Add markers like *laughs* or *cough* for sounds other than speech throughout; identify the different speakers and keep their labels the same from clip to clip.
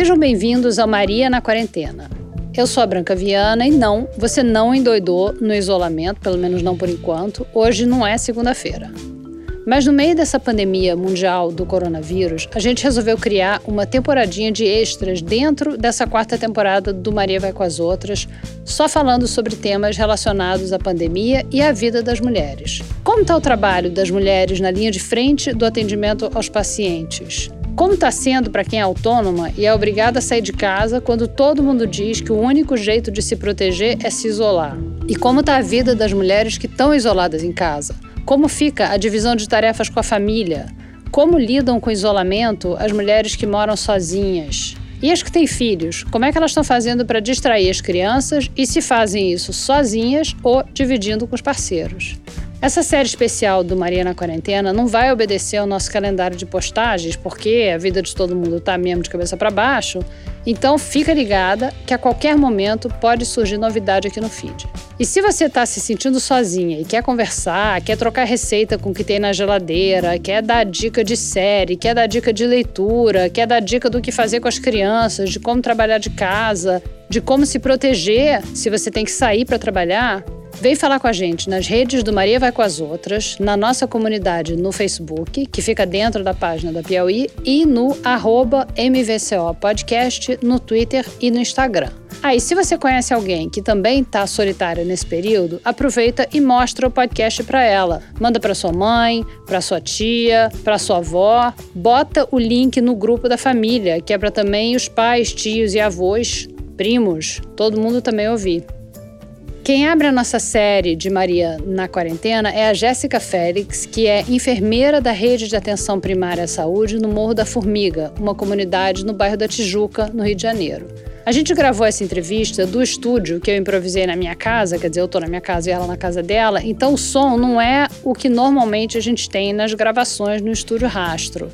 Speaker 1: Sejam bem-vindos ao Maria na Quarentena. Eu sou a Branca Viana e não, você não endoidou no isolamento, pelo menos não por enquanto. Hoje não é segunda-feira. Mas no meio dessa pandemia mundial do coronavírus, a gente resolveu criar uma temporadinha de extras dentro dessa quarta temporada do Maria Vai com as Outras, só falando sobre temas relacionados à pandemia e à vida das mulheres. Como está o trabalho das mulheres na linha de frente do atendimento aos pacientes? Como está sendo para quem é autônoma e é obrigada a sair de casa quando todo mundo diz que o único jeito de se proteger é se isolar? E como está a vida das mulheres que estão isoladas em casa? Como fica a divisão de tarefas com a família? Como lidam com o isolamento as mulheres que moram sozinhas? E as que têm filhos, como é que elas estão fazendo para distrair as crianças e se fazem isso sozinhas ou dividindo com os parceiros? Essa série especial do Maria na Quarentena não vai obedecer ao nosso calendário de postagens, porque a vida de todo mundo está mesmo de cabeça para baixo. Então fica ligada que a qualquer momento pode surgir novidade aqui no feed. E se você está se sentindo sozinha e quer conversar, quer trocar receita com o que tem na geladeira, quer dar dica de série, quer dar dica de leitura, quer dar dica do que fazer com as crianças, de como trabalhar de casa, de como se proteger se você tem que sair para trabalhar, Vem falar com a gente nas redes do Maria Vai com as Outras, na nossa comunidade no Facebook, que fica dentro da página da Piauí, e no arroba MVCO Podcast no Twitter e no Instagram. Aí, ah, se você conhece alguém que também está solitária nesse período, aproveita e mostra o podcast para ela. Manda para sua mãe, para sua tia, para sua avó. Bota o link no grupo da família, que é para também os pais, tios e avós, primos, todo mundo também ouvir. Quem abre a nossa série de Maria na quarentena é a Jéssica Félix, que é enfermeira da Rede de Atenção Primária à Saúde no Morro da Formiga, uma comunidade no bairro da Tijuca, no Rio de Janeiro. A gente gravou essa entrevista do estúdio que eu improvisei na minha casa, quer dizer, eu tô na minha casa e ela na casa dela, então o som não é o que normalmente a gente tem nas gravações no estúdio Rastro.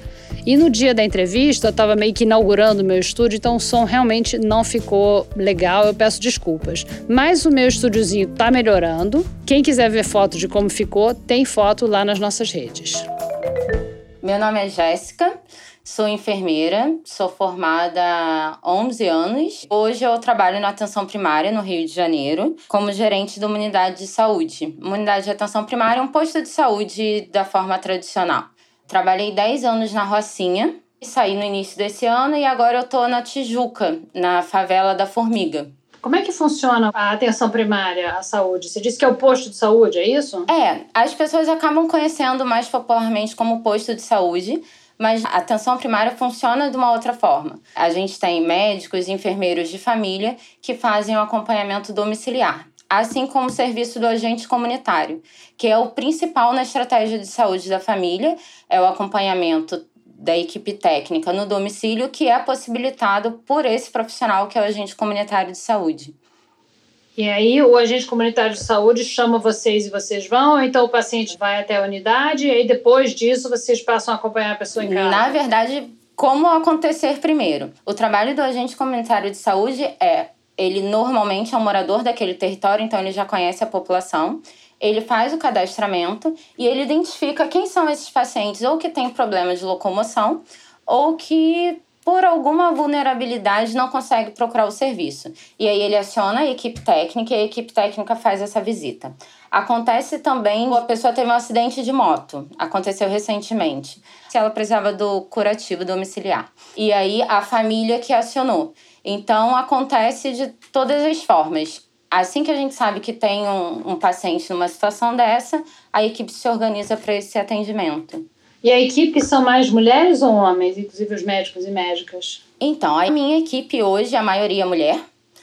Speaker 1: E no dia da entrevista, eu estava meio que inaugurando o meu estúdio, então o som realmente não ficou legal, eu peço desculpas. Mas o meu estúdiozinho está melhorando. Quem quiser ver foto de como ficou, tem foto lá nas nossas redes.
Speaker 2: Meu nome é Jéssica, sou enfermeira, sou formada há 11 anos. Hoje eu trabalho na atenção primária no Rio de Janeiro, como gerente de uma unidade de saúde. Uma unidade de atenção primária é um posto de saúde da forma tradicional. Trabalhei 10 anos na Rocinha, saí no início desse ano e agora eu tô na Tijuca, na favela da Formiga.
Speaker 1: Como é que funciona a atenção primária à saúde? Você disse que é o posto de saúde, é isso?
Speaker 2: É, as pessoas acabam conhecendo mais popularmente como posto de saúde, mas a atenção primária funciona de uma outra forma. A gente tem médicos e enfermeiros de família que fazem o acompanhamento domiciliar assim como o serviço do agente comunitário, que é o principal na estratégia de saúde da família, é o acompanhamento da equipe técnica no domicílio, que é possibilitado por esse profissional que é o agente comunitário de saúde.
Speaker 1: E aí o agente comunitário de saúde chama vocês e vocês vão, ou então o paciente vai até a unidade e aí depois disso vocês passam a acompanhar a pessoa em casa?
Speaker 2: Na verdade, como acontecer primeiro? O trabalho do agente comunitário de saúde é ele normalmente é um morador daquele território, então ele já conhece a população. Ele faz o cadastramento e ele identifica quem são esses pacientes ou que têm problema de locomoção ou que por alguma vulnerabilidade não consegue procurar o serviço. E aí ele aciona a equipe técnica e a equipe técnica faz essa visita. Acontece também, a pessoa teve um acidente de moto, aconteceu recentemente. Se ela precisava do curativo domiciliar. E aí a família que acionou. Então, acontece de todas as formas. Assim que a gente sabe que tem um, um paciente numa situação dessa, a equipe se organiza para esse atendimento.
Speaker 1: E a equipe são mais mulheres ou homens, inclusive os médicos e médicas?
Speaker 2: Então, a minha equipe hoje, a maioria é mulher.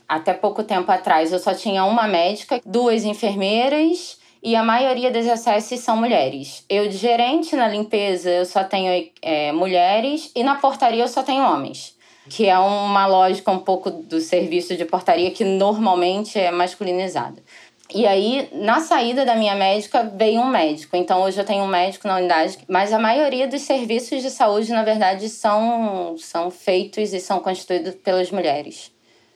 Speaker 2: Até pouco tempo atrás eu só tinha uma médica, duas enfermeiras e a maioria das acessos são mulheres. Eu de gerente na limpeza eu só tenho é, mulheres e na portaria eu só tenho homens que é uma lógica um pouco do serviço de portaria que normalmente é masculinizada. E aí, na saída da minha médica, veio um médico. Então, hoje eu tenho um médico na unidade, mas a maioria dos serviços de saúde, na verdade, são, são feitos e são constituídos pelas mulheres.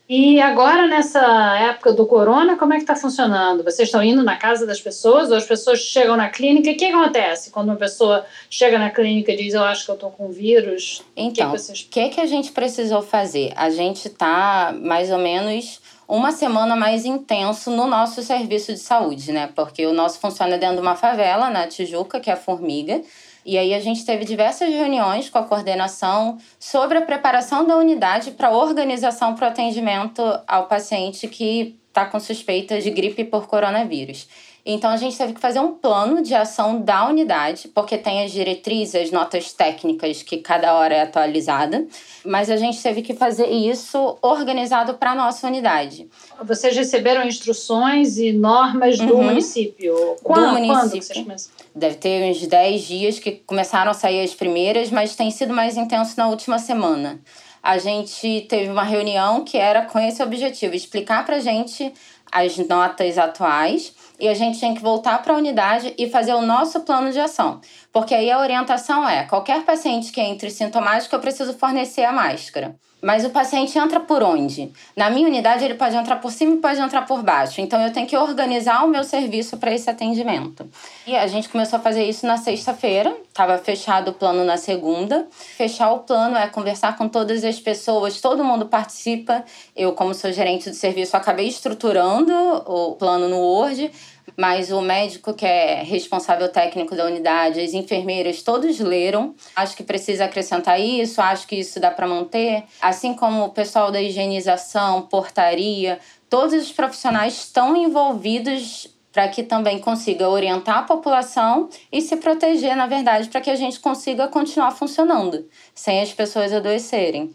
Speaker 1: E agora, nessa época do corona, como é que está funcionando? Vocês estão indo na casa das pessoas ou as pessoas chegam na clínica? O que acontece quando uma pessoa chega na clínica e diz eu acho que eu estou com vírus?
Speaker 2: Então, o que, vocês... que, que a gente precisou fazer? A gente está mais ou menos uma semana mais intenso no nosso serviço de saúde, né? Porque o nosso funciona dentro de uma favela, na Tijuca, que é a Formiga. E aí a gente teve diversas reuniões com a coordenação sobre a preparação da unidade para organização para o atendimento ao paciente que está com suspeita de gripe por coronavírus. Então a gente teve que fazer um plano de ação da unidade, porque tem as diretrizes, as notas técnicas que cada hora é atualizada, mas a gente teve que fazer isso organizado para a nossa unidade.
Speaker 1: Vocês receberam instruções e normas do uhum. município?
Speaker 2: Quando, do município. Quando vocês começaram? Deve ter uns 10 dias que começaram a sair as primeiras, mas tem sido mais intenso na última semana. A gente teve uma reunião que era com esse objetivo, explicar para gente as notas atuais e a gente tem que voltar para a unidade e fazer o nosso plano de ação. Porque aí a orientação é: qualquer paciente que entre sintomático, eu preciso fornecer a máscara. Mas o paciente entra por onde? Na minha unidade, ele pode entrar por cima e pode entrar por baixo. Então, eu tenho que organizar o meu serviço para esse atendimento. E a gente começou a fazer isso na sexta-feira, estava fechado o plano na segunda. Fechar o plano é conversar com todas as pessoas, todo mundo participa. Eu, como sou gerente do serviço, acabei estruturando o plano no Word mas o médico que é responsável técnico da unidade, as enfermeiras, todos leram. Acho que precisa acrescentar isso, acho que isso dá para manter. Assim como o pessoal da higienização, portaria, todos os profissionais estão envolvidos para que também consiga orientar a população e se proteger, na verdade, para que a gente consiga continuar funcionando, sem as pessoas adoecerem.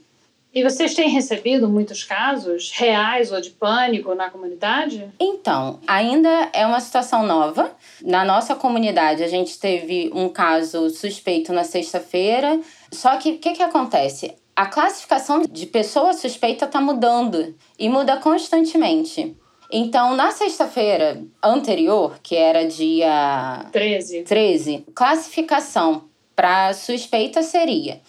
Speaker 1: E vocês têm recebido muitos casos reais ou de pânico na comunidade?
Speaker 2: Então, ainda é uma situação nova. Na nossa comunidade, a gente teve um caso suspeito na sexta-feira. Só que o que, que acontece? A classificação de pessoa suspeita está mudando e muda constantemente. Então, na sexta-feira anterior, que era dia
Speaker 1: 13,
Speaker 2: 13 classificação para suspeita seria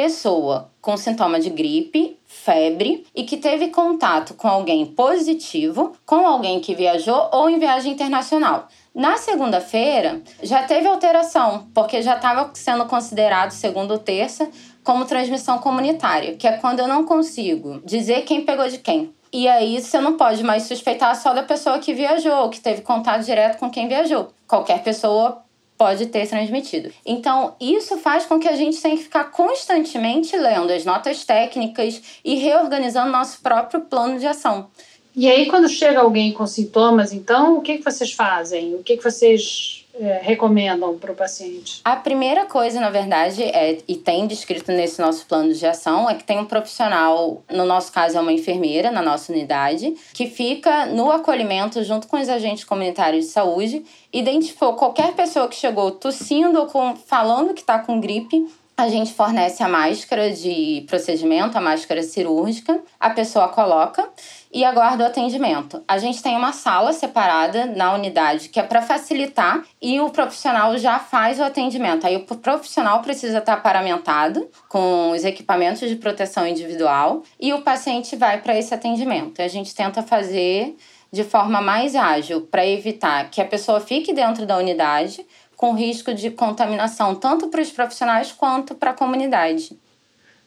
Speaker 2: pessoa com sintoma de gripe, febre e que teve contato com alguém positivo, com alguém que viajou ou em viagem internacional. Na segunda-feira, já teve alteração, porque já estava sendo considerado, segundo terça, como transmissão comunitária, que é quando eu não consigo dizer quem pegou de quem. E aí você não pode mais suspeitar só da pessoa que viajou, que teve contato direto com quem viajou. Qualquer pessoa pode ter transmitido. Então, isso faz com que a gente tenha que ficar constantemente lendo as notas técnicas e reorganizando nosso próprio plano de ação.
Speaker 1: E aí, quando chega alguém com sintomas, então, o que, que vocês fazem? O que, que vocês é, recomendam para o paciente?
Speaker 2: A primeira coisa, na verdade, é, e tem descrito nesse nosso plano de ação, é que tem um profissional, no nosso caso é uma enfermeira na nossa unidade, que fica no acolhimento junto com os agentes comunitários de saúde, identificou qualquer pessoa que chegou tossindo ou com, falando que está com gripe, a gente fornece a máscara de procedimento, a máscara cirúrgica, a pessoa coloca e aguarda o atendimento. A gente tem uma sala separada na unidade que é para facilitar e o profissional já faz o atendimento. Aí o profissional precisa estar paramentado com os equipamentos de proteção individual e o paciente vai para esse atendimento. A gente tenta fazer de forma mais ágil para evitar que a pessoa fique dentro da unidade com risco de contaminação tanto para os profissionais quanto para a comunidade.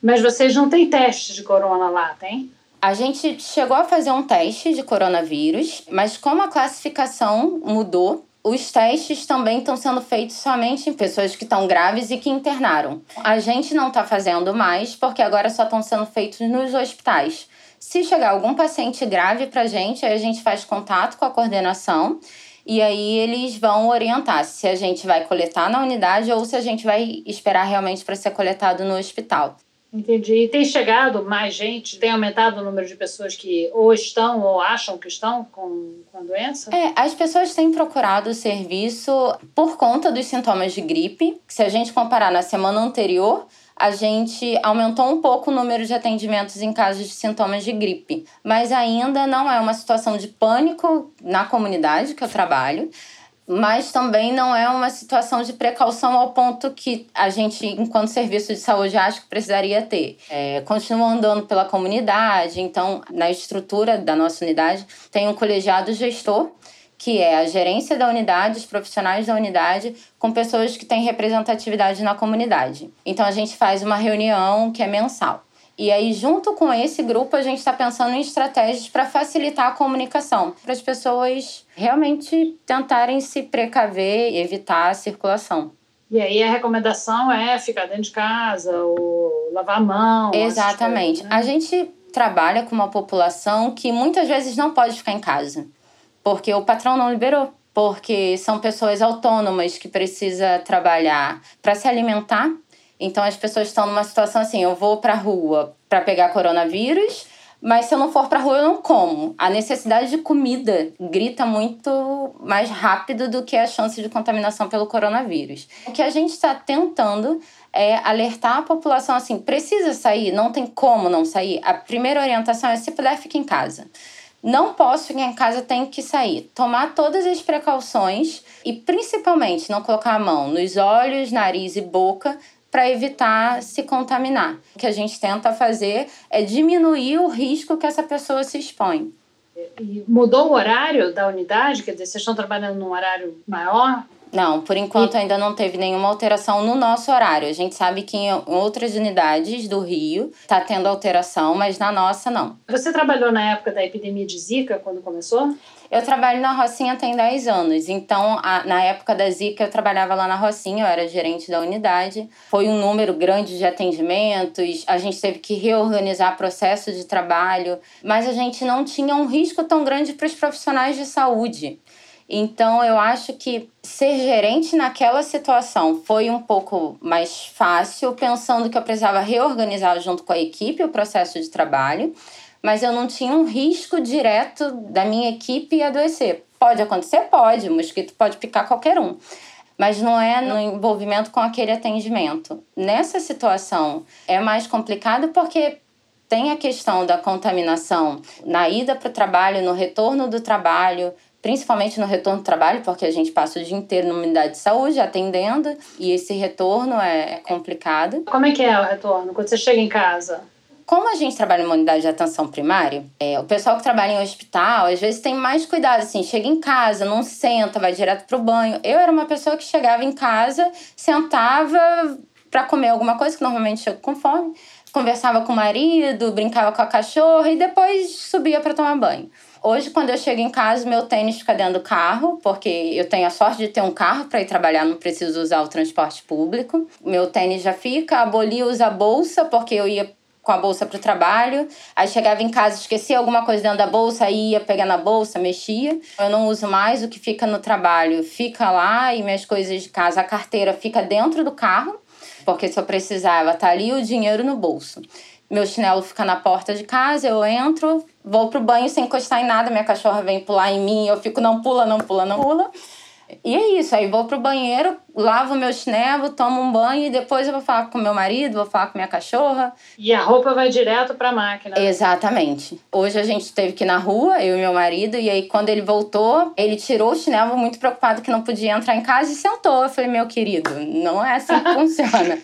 Speaker 1: Mas vocês não têm teste de corona lá, tem?
Speaker 2: A gente chegou a fazer um teste de coronavírus, mas como a classificação mudou, os testes também estão sendo feitos somente em pessoas que estão graves e que internaram. A gente não está fazendo mais, porque agora só estão sendo feitos nos hospitais. Se chegar algum paciente grave para a gente, aí a gente faz contato com a coordenação e aí eles vão orientar se a gente vai coletar na unidade ou se a gente vai esperar realmente para ser coletado no hospital.
Speaker 1: Entendi. E tem chegado mais gente? Tem aumentado o número de pessoas que ou estão ou acham que estão com, com doença?
Speaker 2: É, as pessoas têm procurado o serviço por conta dos sintomas de gripe. Se a gente comparar na semana anterior, a gente aumentou um pouco o número de atendimentos em casos de sintomas de gripe, mas ainda não é uma situação de pânico na comunidade que eu trabalho. mas também não é uma situação de precaução ao ponto que a gente, enquanto serviço de saúde, acha que precisaria ter. É, continua andando pela comunidade, então, na estrutura da nossa unidade, tem um colegiado gestor, que é a gerência da unidade, os profissionais da unidade, com pessoas que têm representatividade na comunidade. Então, a gente faz uma reunião que é mensal. E aí, junto com esse grupo, a gente está pensando em estratégias para facilitar a comunicação, para as pessoas realmente tentarem se precaver e evitar a circulação.
Speaker 1: E aí a recomendação é ficar dentro de casa, ou lavar a mão.
Speaker 2: Exatamente. Coisas, né? A gente trabalha com uma população que muitas vezes não pode ficar em casa, porque o patrão não liberou. Porque são pessoas autônomas que precisam trabalhar para se alimentar então as pessoas estão numa situação assim: eu vou para a rua para pegar coronavírus, mas se eu não for para a rua eu não como. A necessidade de comida grita muito mais rápido do que a chance de contaminação pelo coronavírus. O que a gente está tentando é alertar a população assim: precisa sair, não tem como não sair. A primeira orientação é: se puder, fique em casa. Não posso ficar em casa, tenho que sair. Tomar todas as precauções e principalmente não colocar a mão nos olhos, nariz e boca para evitar se contaminar. O que a gente tenta fazer é diminuir o risco que essa pessoa se expõe.
Speaker 1: E mudou o horário da unidade? Quer dizer, vocês estão trabalhando num horário maior?
Speaker 2: Não, por enquanto e... ainda não teve nenhuma alteração no nosso horário. A gente sabe que em outras unidades do Rio está tendo alteração, mas na nossa não.
Speaker 1: Você trabalhou na época da epidemia de Zika, quando começou?
Speaker 2: Eu trabalho na Rocinha tem 10 anos, então a, na época da Zika eu trabalhava lá na Rocinha, eu era gerente da unidade. Foi um número grande de atendimentos, a gente teve que reorganizar processo de trabalho, mas a gente não tinha um risco tão grande para os profissionais de saúde. Então, eu acho que ser gerente naquela situação foi um pouco mais fácil, pensando que eu precisava reorganizar junto com a equipe o processo de trabalho mas eu não tinha um risco direto da minha equipe adoecer. Pode acontecer? Pode, o mosquito pode picar qualquer um. Mas não é no envolvimento com aquele atendimento. Nessa situação é mais complicado porque tem a questão da contaminação na ida para o trabalho, no retorno do trabalho, principalmente no retorno do trabalho, porque a gente passa o dia inteiro numa unidade de saúde atendendo e esse retorno é complicado.
Speaker 1: Como é que é o retorno? Quando você chega em casa?
Speaker 2: como a gente trabalha em uma unidade de atenção primária, é, o pessoal que trabalha em hospital, às vezes tem mais cuidado, assim, chega em casa, não senta, vai direto pro banho. Eu era uma pessoa que chegava em casa, sentava para comer alguma coisa, que normalmente chego com fome, conversava com o marido, brincava com a cachorra e depois subia para tomar banho. Hoje, quando eu chego em casa, meu tênis fica dentro do carro, porque eu tenho a sorte de ter um carro para ir trabalhar, não preciso usar o transporte público. Meu tênis já fica, a Boli usa a bolsa, porque eu ia com a bolsa para o trabalho. Aí chegava em casa, esquecia alguma coisa dentro da bolsa, ia pegar na bolsa, mexia. Eu não uso mais o que fica no trabalho, fica lá e minhas coisas de casa, a carteira fica dentro do carro, porque se eu precisava, tá ali o dinheiro no bolso. Meu chinelo fica na porta de casa, eu entro, vou pro banho sem encostar em nada, minha cachorra vem pular em mim, eu fico não pula, não pula, não pula. E é isso, aí vou pro banheiro, lavo meu chinelo, tomo um banho e depois eu vou falar com meu marido, vou falar com minha cachorra.
Speaker 1: E a roupa vai direto pra máquina.
Speaker 2: Exatamente. Hoje a gente teve que ir na rua, eu e meu marido, e aí quando ele voltou, ele tirou o chinelo muito preocupado que não podia entrar em casa e sentou. Eu falei, meu querido, não é assim que *laughs* funciona.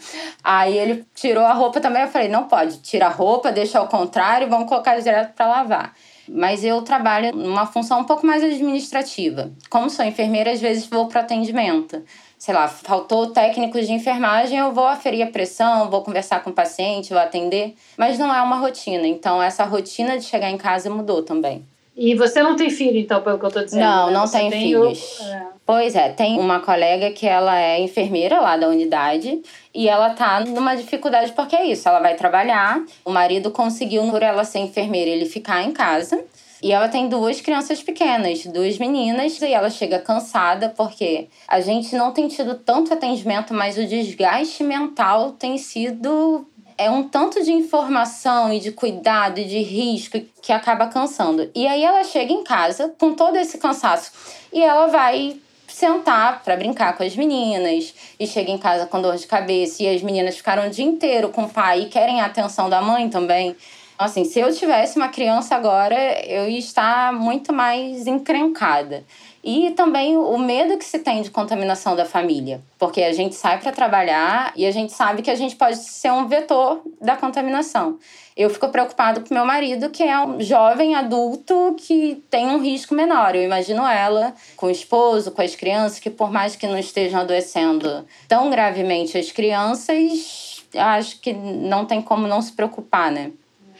Speaker 2: Aí ele tirou a roupa também, eu falei, não pode, tira a roupa, deixa ao contrário, vamos colocar direto para lavar mas eu trabalho numa função um pouco mais administrativa. Como sou enfermeira, às vezes vou para atendimento. Sei lá, faltou técnicos de enfermagem, eu vou aferir a pressão, vou conversar com o paciente, vou atender, mas não é uma rotina. Então, essa rotina de chegar em casa mudou também.
Speaker 1: E você não tem filho, então, pelo que eu estou dizendo?
Speaker 2: Não, né? não tenho tem filhos. O... É. Pois é, tem uma colega que ela é enfermeira lá da unidade e ela tá numa dificuldade porque é isso, ela vai trabalhar, o marido conseguiu por ela ser enfermeira ele ficar em casa. E ela tem duas crianças pequenas, duas meninas, e ela chega cansada porque a gente não tem tido tanto atendimento, mas o desgaste mental tem sido é um tanto de informação e de cuidado e de risco que acaba cansando. E aí ela chega em casa com todo esse cansaço e ela vai sentar para brincar com as meninas e chega em casa com dor de cabeça e as meninas ficaram o dia inteiro com o pai e querem a atenção da mãe também. Assim, se eu tivesse uma criança agora, eu ia estar muito mais encrencada. E também o medo que se tem de contaminação da família, porque a gente sai para trabalhar e a gente sabe que a gente pode ser um vetor da contaminação. Eu fico preocupado com meu marido, que é um jovem adulto que tem um risco menor. Eu imagino ela com o esposo, com as crianças, que por mais que não estejam adoecendo tão gravemente as crianças, acho que não tem como não se preocupar, né?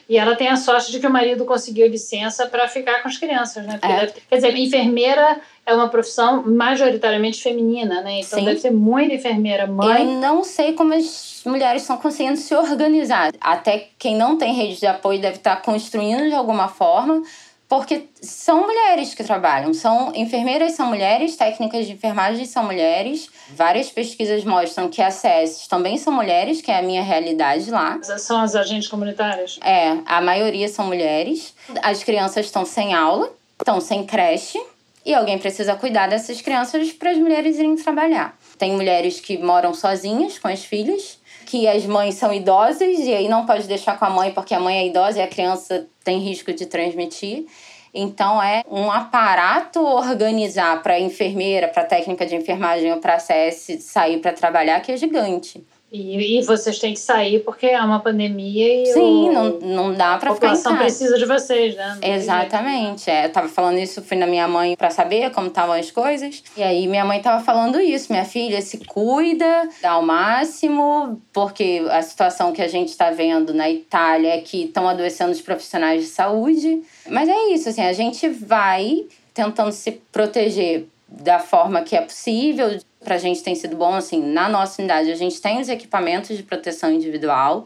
Speaker 1: E ela tem a sorte de que o marido conseguiu licença para ficar com as crianças, né? É. Deve, quer dizer, enfermeira é uma profissão majoritariamente feminina, né? Então Sim. deve ser muita enfermeira, mãe.
Speaker 2: Eu não sei como as mulheres estão conseguindo se organizar. Até quem não tem rede de apoio deve estar construindo de alguma forma porque são mulheres que trabalham, são enfermeiras são mulheres, técnicas de enfermagem são mulheres. Várias pesquisas mostram que as CS também são mulheres, que é a minha realidade lá.
Speaker 1: São as agentes comunitárias?
Speaker 2: É, a maioria são mulheres. As crianças estão sem aula, estão sem creche, e alguém precisa cuidar dessas crianças para as mulheres irem trabalhar. Tem mulheres que moram sozinhas com as filhas, que as mães são idosas e aí não pode deixar com a mãe porque a mãe é idosa e a criança tem risco de transmitir. Então é um aparato organizar para enfermeira, para técnica de enfermagem ou para CS sair para trabalhar que é gigante.
Speaker 1: E, e vocês têm que sair porque é uma pandemia e
Speaker 2: Sim, o, não, não dá para ficar em casa.
Speaker 1: precisa de vocês, né?
Speaker 2: Exatamente. É, eu tava falando isso, fui na minha mãe para saber como estavam as coisas. E aí minha mãe tava falando isso, minha filha se cuida, dá o máximo, porque a situação que a gente está vendo na Itália é que estão adoecendo os profissionais de saúde. Mas é isso, assim, a gente vai tentando se proteger da forma que é possível, para a gente tem sido bom, assim, na nossa unidade a gente tem os equipamentos de proteção individual,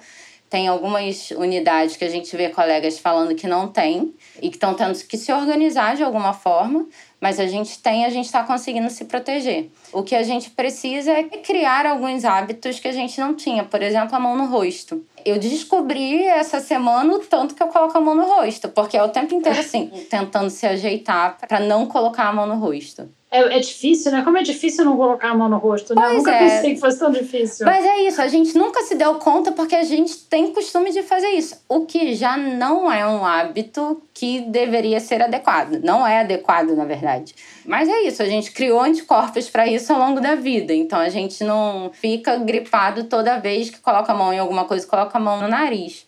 Speaker 2: tem algumas unidades que a gente vê colegas falando que não tem e que estão tendo que se organizar de alguma forma, mas a gente tem, a gente está conseguindo se proteger. O que a gente precisa é criar alguns hábitos que a gente não tinha, por exemplo, a mão no rosto. Eu descobri essa semana o tanto que eu coloco a mão no rosto, porque é o tempo inteiro assim, tentando se ajeitar para não colocar a mão no rosto.
Speaker 1: É, é, difícil, né? Como é difícil não colocar a mão no rosto, né? Pois eu nunca é. pensei que fosse tão difícil.
Speaker 2: Mas é isso, a gente nunca se deu conta porque a gente tem costume de fazer isso. O que já não é um hábito que deveria ser adequado. Não é adequado, na verdade. Mas é isso, a gente criou anticorpos para isso ao longo da vida. Então a gente não fica gripado toda vez que coloca a mão em alguma coisa, coloca a mão no nariz.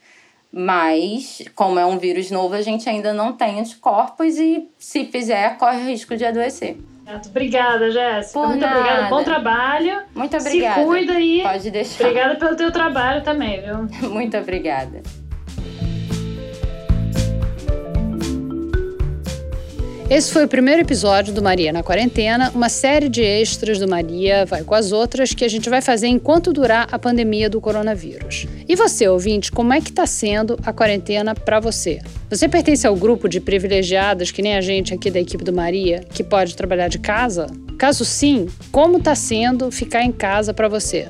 Speaker 2: Mas, como é um vírus novo, a gente ainda não tem anticorpos e, se fizer, corre o risco de adoecer.
Speaker 1: Obrigada, Jéssica. Muito nada. obrigada. Bom trabalho.
Speaker 2: Muito obrigada.
Speaker 1: Se cuida aí.
Speaker 2: Pode deixar.
Speaker 1: Obrigada pelo teu trabalho também, viu? *laughs*
Speaker 2: Muito obrigada.
Speaker 1: Esse foi o primeiro episódio do Maria na Quarentena, uma série de extras do Maria Vai com as Outras que a gente vai fazer enquanto durar a pandemia do coronavírus. E você, ouvinte, como é que está sendo a quarentena para você? Você pertence ao grupo de privilegiadas, que nem a gente aqui da equipe do Maria, que pode trabalhar de casa? Caso sim, como está sendo ficar em casa para você?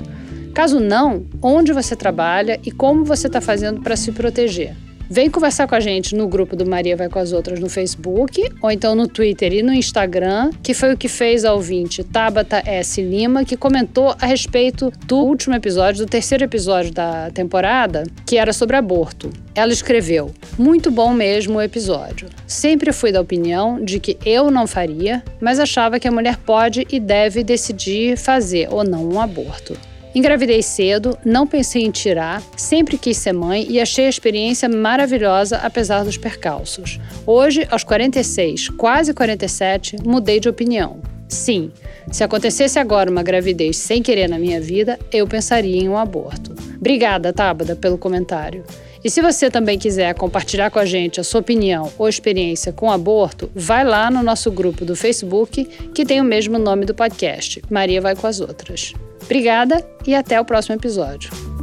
Speaker 1: Caso não, onde você trabalha e como você está fazendo para se proteger? Vem conversar com a gente no grupo do Maria Vai com as Outras no Facebook, ou então no Twitter e no Instagram, que foi o que fez a ouvinte Tabata S. Lima, que comentou a respeito do último episódio, do terceiro episódio da temporada, que era sobre aborto. Ela escreveu: Muito bom mesmo o episódio. Sempre fui da opinião de que eu não faria, mas achava que a mulher pode e deve decidir fazer ou não um aborto. Engravidei cedo, não pensei em tirar, sempre quis ser mãe e achei a experiência maravilhosa apesar dos percalços. Hoje, aos 46, quase 47, mudei de opinião. Sim, se acontecesse agora uma gravidez sem querer na minha vida, eu pensaria em um aborto. Obrigada, Tábada, pelo comentário. E se você também quiser compartilhar com a gente a sua opinião ou experiência com aborto, vai lá no nosso grupo do Facebook, que tem o mesmo nome do podcast, Maria Vai com as Outras. Obrigada e até o próximo episódio.